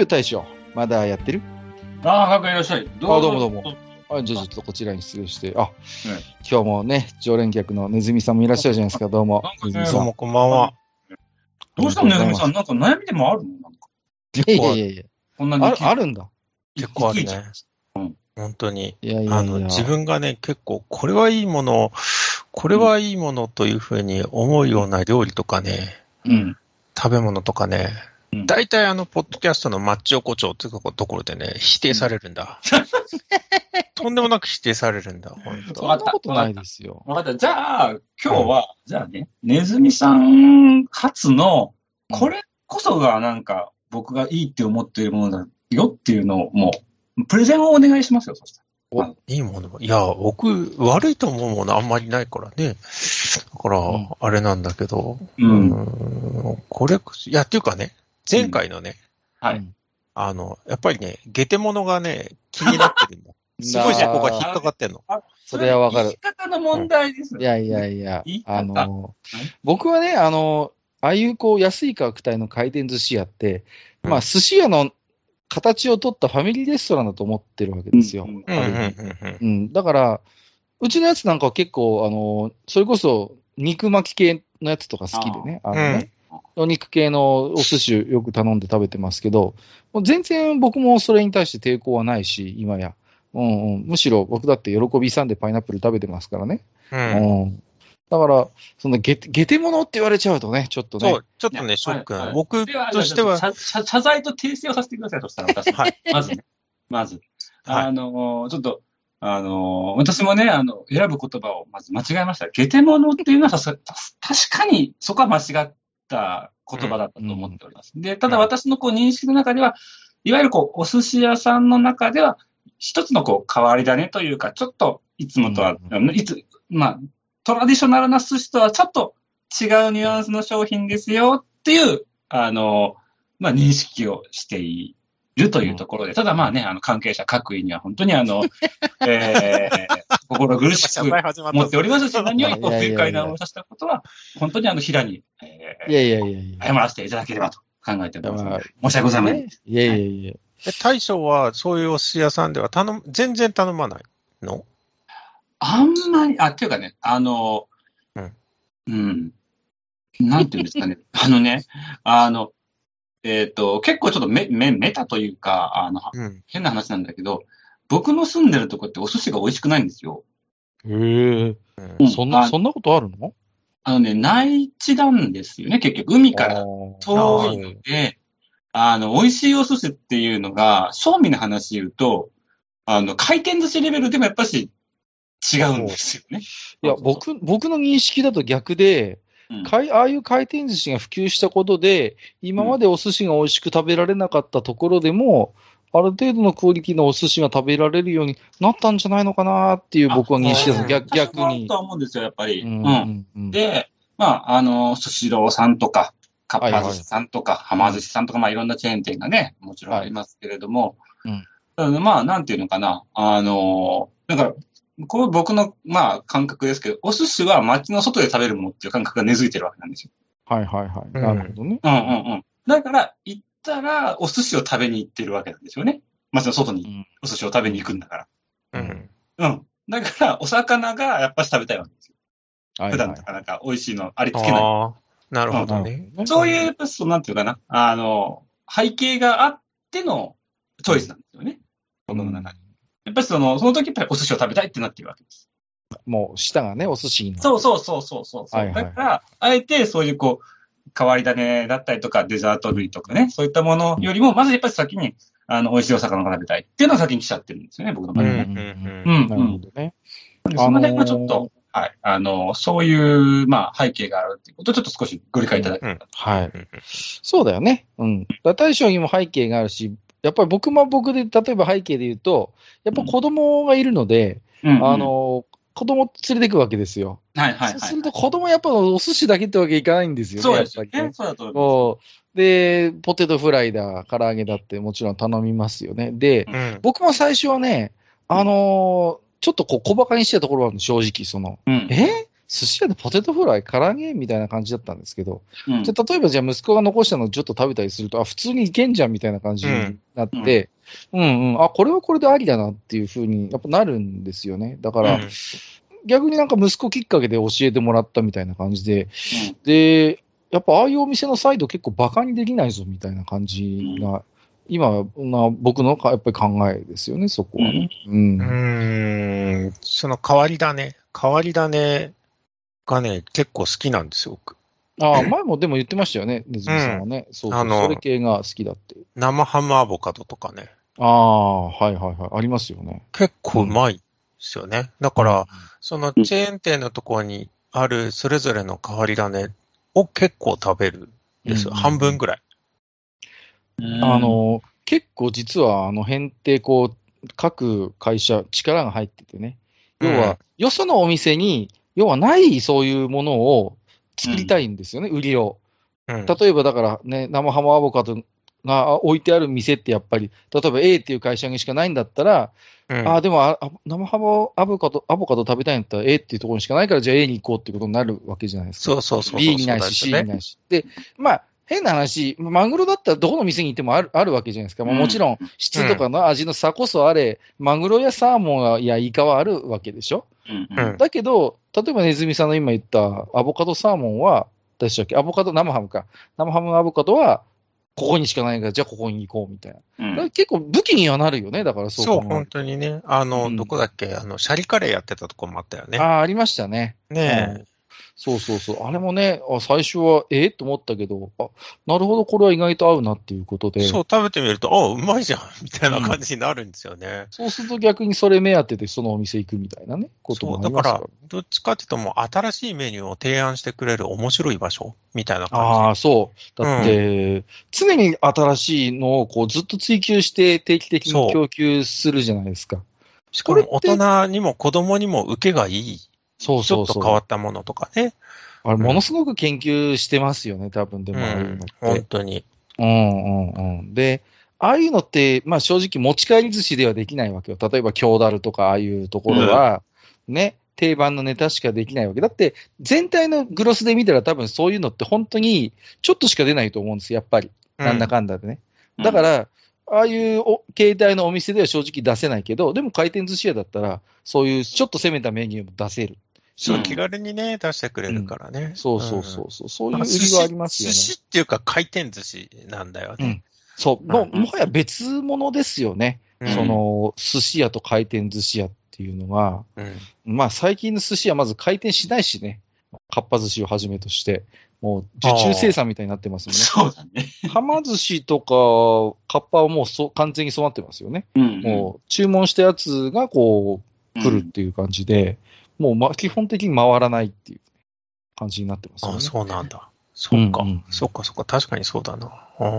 ゆうゆう大将、まだやってる？ああ、かくいらっしゃい。どあどうもどうも。あじゃあちょっとこちらに失礼して、あ、今日もね、常連客のネズミさんもいらっしゃるじゃないですか、どうも。ネズミさん。どうもこんばんは。どうしたのねずみさん、なんか悩みでもあるの？なんかいやいやいやいやこんなにある、あるんだ。結構あるねいちいち本当に。いやいやいや。あの、自分がね、結構、これはいいもの、これはいいものというふうに思うような料理とかね、うん。食べ物とかねうん、大体あの、ポッドキャストのマッチ横丁っていうところでね、否定されるんだ。とんでもなく否定されるんだ、本当そんなことないですよ。わかった。じゃあ、今日は、じゃあね、ねずみさん初の、これこそがなんか、僕がいいって思っているものだよっていうのを、もう、プレゼンをお願いしますよ、そしたいいものいや、僕、悪いと思うものあんまりないからね。だからうん、あれなんだけど、ら。う。うんん、これいや、っていうかね、前回のね、はい。うんあの、やっぱりね、ゲテモノがね、気になってるんだ。すごいそこが引っかかってんの。それはわかる。言い方の問題です。いやいやいやいい、あのはい、僕はね、あの、ああいうこう安い価格帯の回転寿司屋って、まあ寿司屋の形を取ったファミリーレストランだと思ってるわけですよ。うん。うん、うん、うん。うん、だから、うちのやつなんかは結構、あの、それこそ肉巻き系のやつとか好きでね、あのね、お肉系のお寿司よく頼んで食べてますけど、もう全然僕もそれに対して抵抗はないし、今や。うんうん、むしろ僕だって喜びさんでパイナップル食べてますからね。う。うんん。だから、そのゲテ、ゲテモノって言われちゃうとね、ちょっとね。そう、ちょっとね、ショック。はいはい僕ではとしては、謝謝謝罪と訂正をさせてくださいとしたら、私。はいまずね。まず。はいあの、ちょっと、あの、私もね、あの、選ぶ言葉をまず間違えました。ゲテモノっていうのはさす確かにそこは間違った言葉だったと思っております。で、ただ私のこう認識の中では、いわゆるこう、お寿司屋さんの中では、一つのこう、変わり種というか、ちょっと、いつもとは、うん。いつ、まあ、トラディショナルな寿司とはちょっと違うニュアンスの商品ですよっていう、あの、まあ、認識をしているというところで、ただまあね、あの、関係者各位には本当にあの、えー、心苦しく思っておりますし、何よりこう、不愉快な思させたことは、本当にあの、平に、えいやいやいやいー、や。謝らせていただければと考えておりますのまあで。申し訳ございません。ねいやいやいや。え大将は、そういうお寿司屋さんでは頼む、全然頼まないの？あんまり、あ、っていうかね、あの、うん。うん。なんていうんですかね。あのね、あの、えっ、と、結構ちょっとメメメタというか、あの、うん。変な話なんだけど、僕の住んでるとこってお寿司が美味しくないんですよ。へえ。うんうんそんな、あそんなことあるの？あのね、内地なんですよね、結局。海から遠いので、あの、美味しいお寿司っていうのが、正味の話言うと、あの、回転寿司レベルでもやっぱし違うんですよね。いや、僕、僕の認識だと逆で、うんかいああいう回転寿司が普及したことで、今までお寿司が美味しく食べられなかったところでも、ある程度のクオリティのお寿司が食べられるようになったんじゃないのかなっていう僕は認識です。あ逆逆にと。は思うんですよ、やっぱり。ううんん。うんうんで、まあ、あの、スシローさんとか、かっはいはいぱ寿司さんとか、はま寿司さんとか、まあ、いろんなチェーン店がね、もちろんありますけれども、うんただまあ、なんていうのかな、あの、だから、これ僕の、まあ、感覚ですけど、お寿司は街の外で食べるものっていう感覚が根付いてるわけなんですよ。はいはいはい。うんなるほどね。うんうんうん。だから、行ったら、お寿司を食べに行ってるわけなんですよね。街の外にうんお寿司を食べに行くんだから。うん。うん。だから、お魚がやっぱり食べたいわけですよ。はいはい普段なかなか美味しいのありつけない。ああ、なるほどね。そういう、やっぱそうなんていうかな、あの、背景があってのチョイスなんですよね。僕の中で。やっぱりその、その時やっぱりお寿司を食べたいってなってるわけです。もう舌がね、お寿司になる。そうそうそうそうそう。はいはいだから、あえてそういうこう、変わり種だったりとか、デザート類とかね、そういったものよりも、まずやっぱり先に、あの、美味しいお魚が食べたいっていうのが先に来ちゃってるんですよね、僕の場合はね。うんうんうんうん、なるほうん。どね。その辺がちょっと、はい。あの、そういう、まあ、背景があるっていうことをちょっと少しご理解いただけたらと。はい。うんそうだよね。うん。だ大将にも背景があるし、やっぱり僕も僕で、例えば背景で言うと、やっぱ子供がいるので、うんうんあ、の、子供連れてくわけですよ。はいはいはい。そうすると子供やっぱお寿司だけってわけいかないんですよね。そうですよね。やっぱりね。そうだと思で、ポテトフライだ、唐揚げだってもちろん頼みますよね。で、うん僕も最初はね、あのーちょっとこう小馬鹿にしてたところがあるの、正直、その。うん。え？寿司屋でポテトフライ、唐揚げみたいな感じだったんですけど、うん。じゃあ例えばじゃあ息子が残したのをちょっと食べたりすると、あ、普通にいけんじゃんみたいな感じになって、うん、うん、あ、これはこれでありだなっていうふうにやっぱなるんですよね。だから、うん。逆になんか息子きっかけで教えてもらったみたいな感じで、うん。で、やっぱああいうお店のサイド結構バカにできないぞみたいな感じが、今な僕のかやっぱり考えですよね、そこはね。うん。うーん、その変わり種、変わり種がね、結構好きなんですよ、僕。ああ、前もでも言ってましたよね、ネズミさんはね。そうそうあのそれ系が好きだって。生ハムアボカドとかね、ああ、はいはいはい。ありますよね。結構うまいですよね。だから、そのチェーン店のところにあるそれぞれの変わり種を結構食べるんですよ。うん半分ぐらい。うんあ、の、結構実はあの辺ってこう、各会社力が入っててね。要うんは、よそのお店に、要はないそういうものを作りたいんですよね、売りを。うん。例えばだからね、生ハムアボカドが置いてある店ってやっぱり、例えば A っていう会社にしかないんだったら、うんああ、でもああ生ハムアボカド、アボカド食べたいんだったら A っていうところにしかないから、じゃあ A に行こうってことになるわけじゃないですか。そうそうそう。B にないし、C にい。ないし。で、まあ、変な話、マグロだったらどこの店に行ってもあるあるわけじゃないですか。まあ、うんもちろん、質とかの味の差こそあれ、マグロやサーモンやイカはあるわけでしょ。うんうんだけど、例えばネズミさんの今言ったアボカドサーモンは、でしたっけアボカド、生ハムか。生ハムアボカドは、ここにしかないから、じゃあここに行こうみたいな。うん結構武器にはなるよね、だからそうそう、本当にね。あの、うんどこだっけ？あの、シャリカレーやってたとこもあったよね。ああ、ありましたね。ねそうそうそう。あれもね、あ最初は、え？えと思ったけど、あ、なるほど、これは意外と合うなっていうことで。え。そう、食べてみると、あ、うまいじゃん みたいな感じになるんですよね。そうすると逆にそれ目当てでそのお店行くみたいなね、こともあだからりますから。、どっちかっていうともう新しいメニューを提案してくれる面白い場所みたいなあ感あ、そう。だって、常に新しいのをこうずっと追求して定期的に供給するじゃないですか。じ。しかも大人にも子供にも受けがいい。そうそうそう。ちょっと変わったものとかね。あれ、ものすごく研究してますよね、多分でうも、ああいうのんっ、て。本当に。うんうんうん。で、ああいうのって、まあ正直持ち帰り寿司ではできないわけよ。例えば京ダルとかああいうところは、ね、定番のネタしかできないわけ。だって、全体のグロスで見たら多分そういうのって本当にちょっとしか出ないと思うんですよ、やっぱり。なんだかんだでね。だから、ああいうお携帯のお店では正直出せないけど、でも回転寿司屋だったら、そういうちょっと攻めたメニューも出せる。そううん気軽にね、出してくれるからね。そうそうそうそう、そういう売りはありますよね。寿司っていうか回転寿司なんだよね。うんそう、もうんもはや別物ですよね。うんそ、の、寿司屋と回転寿司屋っていうのが、うんまあ最近の寿司屋まず回転しないしね。かっぱ寿司をはじめとして、もう受注生産みたいになってますよね。そうだね。はま寿司とか、かっぱはもうそ完全にそうなってますよね。うんもう注文したやつがこう来るっていう感じで、もうま基本的に回らないっていう感じになってますよね。あそうなんだ。そっか、うんうんそっか、そっか。確かにそうだな。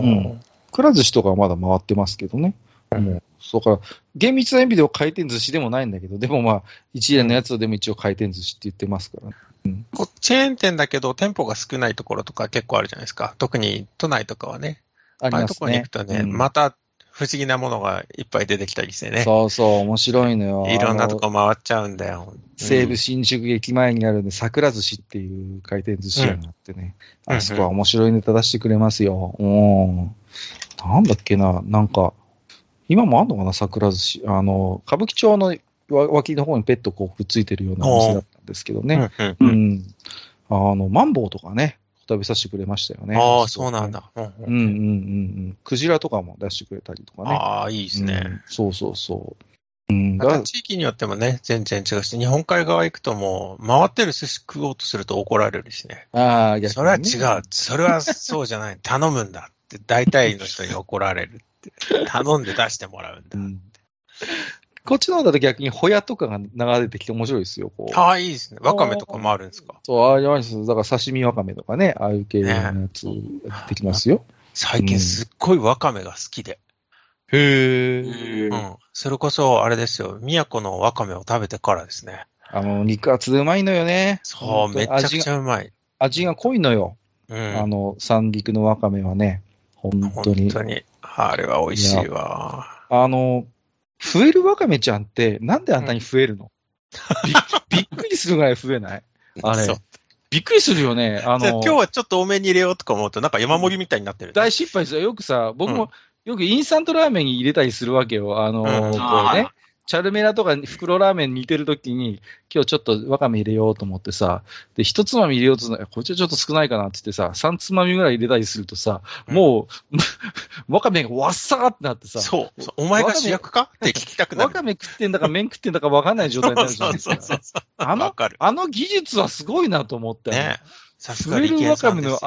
んくら寿司とかはまだ回ってますけどね。もう、そうから、厳密な意味では回転寿司でもないんだけど、でもまあ、一連のやつでも一応回転寿司って言ってますから、ね。こうチェーン店だけど店舗が少ないところとか結構あるじゃないですか。特に都内とかはね。ありますああいうところに行ねく。とね、うんまた不思議なものがいっぱい出てきたりしてね。そうそう、面白いのよ。いろんなとこ回っちゃうんだよ。西武新宿駅前にあるね、桜寿司っていう回転寿司屋があってね、うんあそこは面白いネタ出してくれますよ。うん。なんだっけな、なんか、今もあんのかな、桜寿司。あの、歌舞伎町のわ脇の方にペットこうくっついてるようなお店だったんですけどうんね。うんうん。あの、マンボウとかね、食べさせてくれましたよね。ああ、そうなん。だ。うんうんうんうんうん。クジラとかも出してくれたりとかね。ああ、いいですね。うんそうそうそう。うん、まだた地域によってもね、全然違うし、日本海側行くともう、回ってる寿司食おうとすると怒られるしね。ああ、ねそれは違う。それはそうじゃない。頼むんだって、大体の人に怒られるって。頼んで出してもらうんだ。うんこっちの方だと逆にホヤとかが流れてきて面白いですよ、こう。ああ、いいですね。わかめとかもあるんですか？そう、ああいうです。だから刺身わかめとかね、ああいう系のやつできますよ。最近すっごいわかめが好きで。へえ。うん。それこそ、あれですよ。宮古のわかめを食べてからですね。あの、肉厚でうまいのよね。そう、めちゃくちゃ。ゃうまい。味が濃いのよ。うん。あの、三陸のわかめはね。本当に。本当に。あれは美味しいわ。あの、増えるわかめちゃんって、なんであんなに増えるの、び びっくりするぐらい増えない？あれ。びっくりするよね。あの、じゃあ今日はちょっと多めに入れようとか思うと、なんか山盛りみたいになってる。大失敗ですよ。よくさ、僕も、よくインスタントラーメンに入れたりするわけよ。あの、うんこうね。チャルメラとか袋ラーメン似てるときに、今日ちょっとわかめ入れようと思ってさ、で、一つまみ入れようとするの、こっちはちょっと少ないかなって言ってさ、三つまみぐらい入れたりするとさ、うんもう、わかめがわっさーってなってさ、そう。お前が主役か？って聞きたくなる。わかめ食ってんだか麺食ってんだかわかんない状態になるじゃないですそうそうそうか。そう。あの。あの技術はすごいなと思って。ねさす増えるが理系わかめの、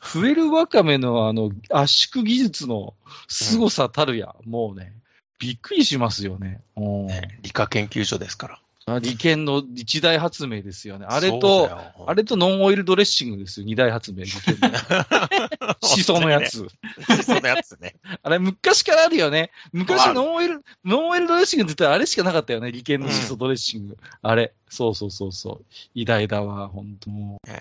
増えるわかめのあの、圧縮技術の凄さたるや、もうね、びっくりしますよね。うんね理科研究所ですから。あ理研の一大発明ですよね。あれそうと、あれとノンオイルドレッシングですよ。二大発明。理研のシソのや。つ。シソのやつね。あれ昔からあるよね。昔ノンオイル、ノンオイルドレッシングって言ったらあれしかなかったよね。理研のシソドレッシング。あれ。そうそうそうそう。偉大だわ、本当もう。え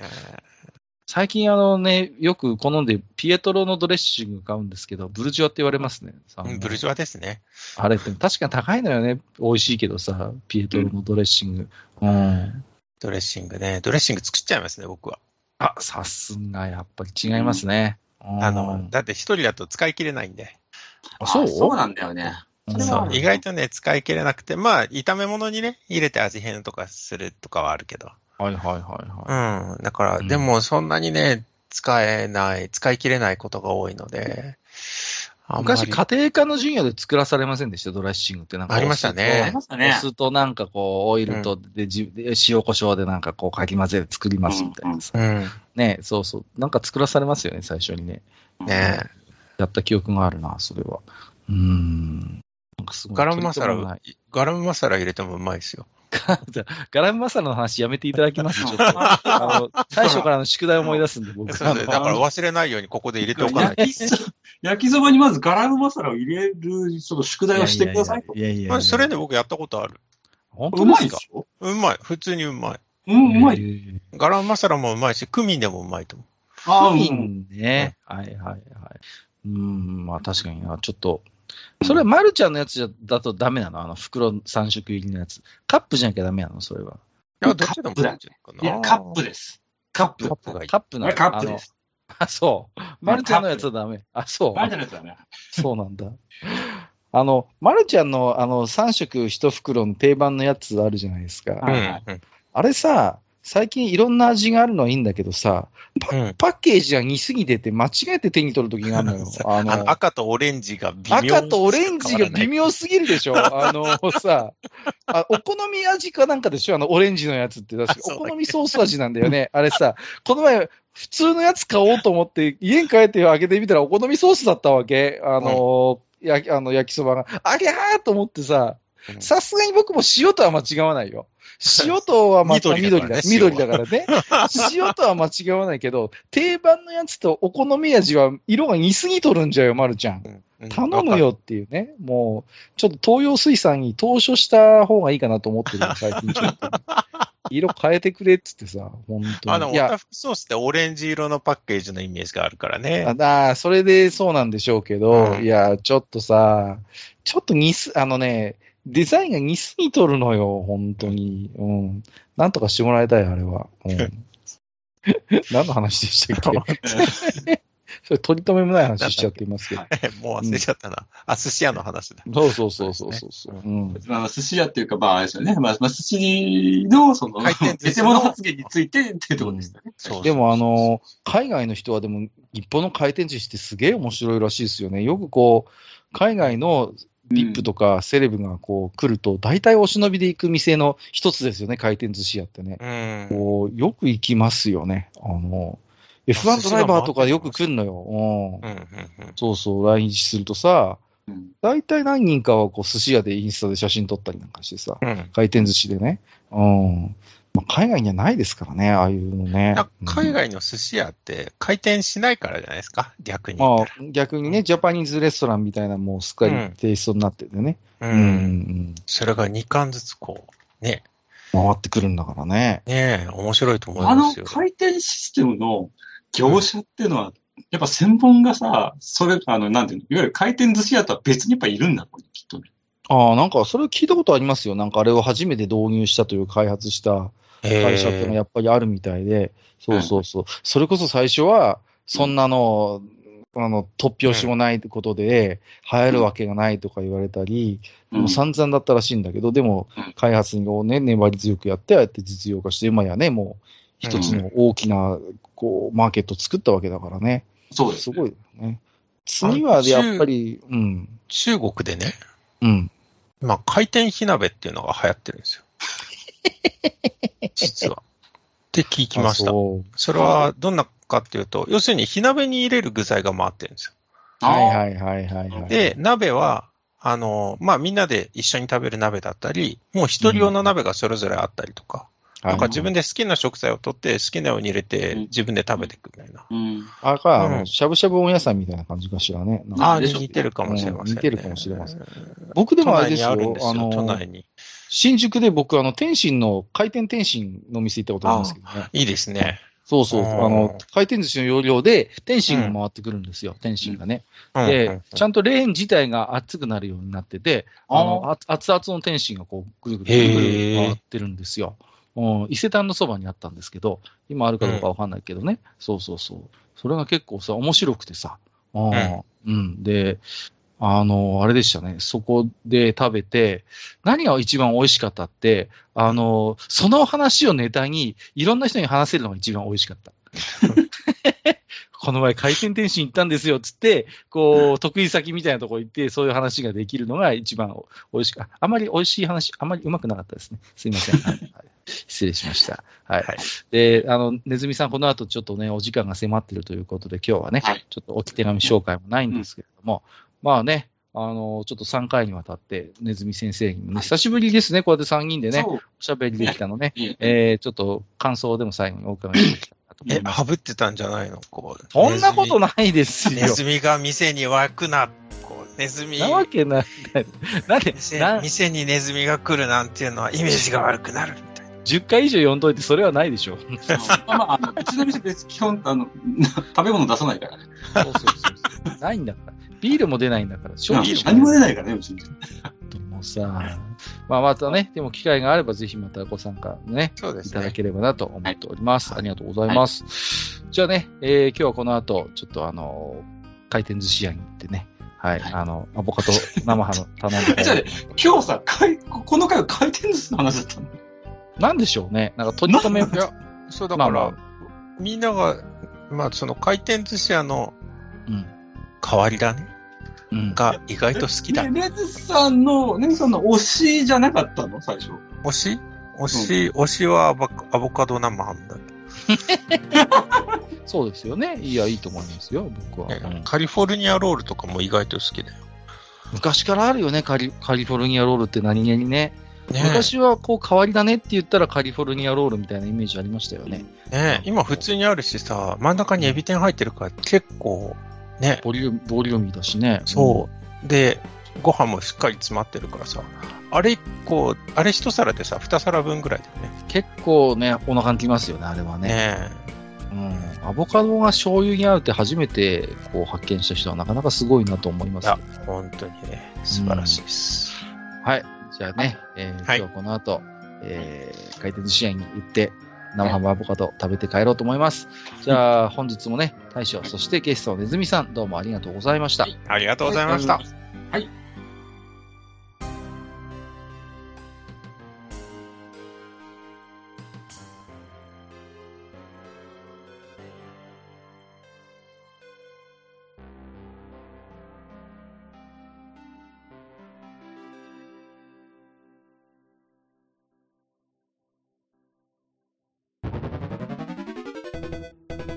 最近あのね、よく好んでピエトロのドレッシング買うんですけど、ブルジョアって言われますね。あのーブルジョワですね。あれって確かに高いのよね。美味しいけどさ、ピエトロのドレッシング。うん。ドレッシングね。ドレッシング作っちゃいますね、僕は。あ、さすがやっぱり違いますね。うんあの、だって一人だと使い切れないんで。あそう？そうなんだよね。うんそう。意外とね、使い切れなくて、まあ、炒め物にね、入れて味変とかするとかはあるけど。はいはいはいはうん。だから、うんでもそんなにね、使えない、使い切れないことが多いので、あんまり昔、家庭科の授業で作らされませんでした、ドレッシングって。なんかありましたねありましたおね。酢となんかこう、オイルとで、じで塩コショウでなんかこう、かき混ぜて作りますみたいなさ。うん。ねそうそう。なんか作らされますよね、最初にね。ねやった記憶があるな、それは。うーん。なんかすごいガラムマサラ取り留めもない、ガラムマサラ入れてもうまいですよ。ガラムマサラの話やめていただきます、ちょっと。あの、最初からの宿題を思い出すんで、僕。そうですだから忘れないようにここで入れておかないと。焼きそ焼きそばにまずガラムマサラを入れる、その宿題をしてくださいと。いやいやいやいやまあそれね、僕やったことある。本うま当ですか？いでしょ？うまい。普通にうまい。うん、うまい。い。ガラムマサラもうまいし、クミンでもうまいと思あクミンね。はいはいはい。うーん、まあ確かにな、ちょっと。それはマルちゃんのやつじゃだとダメなの？あの袋3色入りのやつ。カップじゃなきゃダメなの？それは。う。いや、どっちでもいいんじゃないかな。いや、カップです。カップ。カップがいい。カップなのあれカップです。あそう。マルちゃんのやつはダメ。あ、そう。バレてるやつだね。そうなんだ。あの、マルちゃんのあの3色1袋の定番のやつあるじゃないですか。はいうんうんあれさ、最近いろんな味があるのはいいんだけどさ、パうんパッケージが似すぎてて間違えて手に取るときがあるのよ。あ あの赤とオレンジが微妙赤とオレンジが微妙すぎるでしょ？あのさあ、お好み味かなんかでしょ？あのオレンジのやつって確かお好みソース味なんだよね。あれさ、この前、普通のやつ買おうと思って、家に帰って開けてみたらお好みソースだったわけ。あの、やあの焼きそばが。ありゃーと思ってさ、うんさすがに僕も塩とは間違わないよ。塩とはまた緑 だ緑だからね。塩とは間違わないけど、定番のやつとお好み味は色が似すぎとるんじゃよ、まるちゃん。頼むよっていうね。もう、ちょっと東洋水産に投書した方がいいかなと思ってるよ、最近ちょっと。色変えてくれっつってさ、本あの、当に。いやオタ、フクソースってオレンジ色のパッケージのイメージがあるからね。ああ、それでそうなんでしょうけど、うんいや、ちょっとさ、ちょっと似す、あのね、デザインが似すぎとるのよ、本当に。うん。なんとかしてもらいたい、あれは。うん。何の話でしたっけ？それ取り留めもない話しちゃっていますけど。もう忘れちゃったな。あ、寿司屋の話だ。そうそうそうそうそうそう。うん。まあ、寿司屋っていうか、まあ、あれですよね。まあ、まあ、寿司の、その、回転寿司のゲテモノ発言についてっていうところですよね。そうそうでもあの、海外の人はでも、日本の回転寿司ってすげえ面白いらしいですよね。よくこう、海外のビップとかセレブがこう来ると、大体お忍びで行く店の一つですよね、回転寿司屋ってね。うん。こう、よく行きますよね。あの、F1 ドライバーとかよく来るのよ。そうそう、来日するとさ、うん。大体何人かはこう寿司屋でインスタで写真撮ったりなんかしてさ、うん。回転寿司でね。うん。まあ、海外にはないですからね、ああいうのね。海外の寿司屋って回転しないからじゃないですか、逆に。まあ、逆にね、ジャパニーズレストランみたいなもうすっかりテイストになっててね。う。うんん。それが2巻ずつこう、ね、回ってくるんだからね。ねえ、面白いと思いあのますよ。回転システムの業者っていうのは、やっぱ専門がさ、それ、あの、なんていうの、いわゆる回転寿司屋とは別にやっぱいるんだろうね、きっとね。ああ、なんかそれ聞いたことありますよ。なんかあれを初めて導入したという開発した会社っていうのがやっぱりあるみたいで、そうそうそう。それこそ最初は、そんなの、あの、突拍子もないことで、流行るわけがないとか言われたり、もう散々だったらしいんだけど、でもうん、開発をね、粘り強くやって、ああやって実用化して、今やね、もう、一つの大きな、こう、マーケットを作ったわけだからね。そうですす、ごいよね。次は、やっぱり、うん、中国でね、うん。まあ回転火鍋っていうのが流行ってるんですよ。実は。って聞きましたあ。そうそれはどんなかっていうと、要するに火鍋に入れる具材が回ってるんですよ。はいはいはいはいはい。で、鍋は、あの、まあ、みんなで一緒に食べる鍋だったり、もう一人用の鍋がそれぞれあったりとか、なんか自分で好きな食材を取って、好きなように入れてうん、自分で食べていくみたいな。うん。あれか、あうんのしゃぶしゃぶ温野菜みたいな感じかしらね。ああ、似てるかもしれません、ねうん似てるかもしれません僕で都もあれですよ内にあるんですよ、あの都内に。新宿で僕、あの、天津の、回転天津の店行ったことあるんですけどね。いいですね。そうそう。あの、回転寿司の要領で、天津が回ってくるんですよ。天津がね。で、ちゃんんとレーン自体が熱くなるようになってて、あの、あ熱々の天津がこう、ぐるぐるぐるぐる回ってるんですよ。うん、伊勢丹のそばにあったんですけど、今あるかどうかわかんないけどね。そうそうそう。それが結構さ、面白くてさ。うん。うん。で、あの、あれでしたね。そこで食べて、何が一番美味しかったって、あの、その話をネタに、いろんな人に話せるのが一番美味しかった。この前回転天津行ったんですよ、つって、こう、得意先みたいなとこ行って、そういう話ができるのが一番美味しかった。あまり美味しい話、あまりうまくなかったですね。すいません。はいはい失礼しました。はい。はいで、あの、ネズミさん、この後ちょっとね、お時間が迫ってるということで、今日はね、はいちょっと置き手紙紹介もないんですけれども、まあね、あの、ちょっと3回にわたって、ネズミ先生にもね、久しぶりですね、こうやって3人でね。おしゃべりできたのね。えー、ちょっと感想でも最後にお伺いしていきたいなと思え、います。はぶってたんじゃないの？こう。そんなことないですよ。ネズミが店に湧くな。こうネズミ。なわけない。なんで、店な店にネズミが来るなんていうのはイメージが悪くなるみたいな。10回以上読んどいて、それはないでしょ。まあまあ、うちの店別に基本、あの、食べ物出さないからね。そうそうそうそう。ないんだから。ビールも出ないんだから。正直何も出ないからね、うちの店。もうさ、まあまたね、でも機会があればぜひまたご参加ね、そうですね。いただければなと思っております。ありがとうございます。じゃあね、えー今日はこの後、ちょっとあの、回転寿司屋に行ってね、はい、はいあの、アボカド生ハム頼んで じゃあ今日さ、かいこの回は回転寿司の話だったの？なんでしょうね。なんか、とりとめ、いや、そうだから、まあまみんなが、まあその回転寿司屋のうん。変わり種？うん。が意外と好きだ。ねレズさんの、レズさんの推しじゃなかったの？最初。推し？推し、推しはアボアボカド生ハムだ。そうですよね。いや、いいと思いますよ、僕は。ねうんカリフォルニアロールとかも意外と好きだよ。昔からあるよね、カリカリフォルニアロールって何気にね。ね昔はこう変わりだねって言ったらカリフォルニアロールみたいなイメージありましたよね。ね今普通にあるしさ、真ん中にエビ天入ってるから結構、ね、ボリューム、ボリューミーだしね。そう。で、ご飯もしっかり詰まってるからさ、あれ一個、あれ一皿でさ、二皿分ぐらいだよね。うん結構ね、お腹にきますよね、あれはね。ねうん。アボカドが醤油に合うって初めてこう発見した人はなかなかすごいなと思います。いや、本当にね、素晴らしいです。はい。じゃあね、えーはい今日この後、えー、回転寿司屋に行って、生ハムアボカド食べて帰ろうと思います。じゃあ、本日もね、大将、そしてゲストのネズミさん、どうもありがとうございました。ありがとうございました。はい。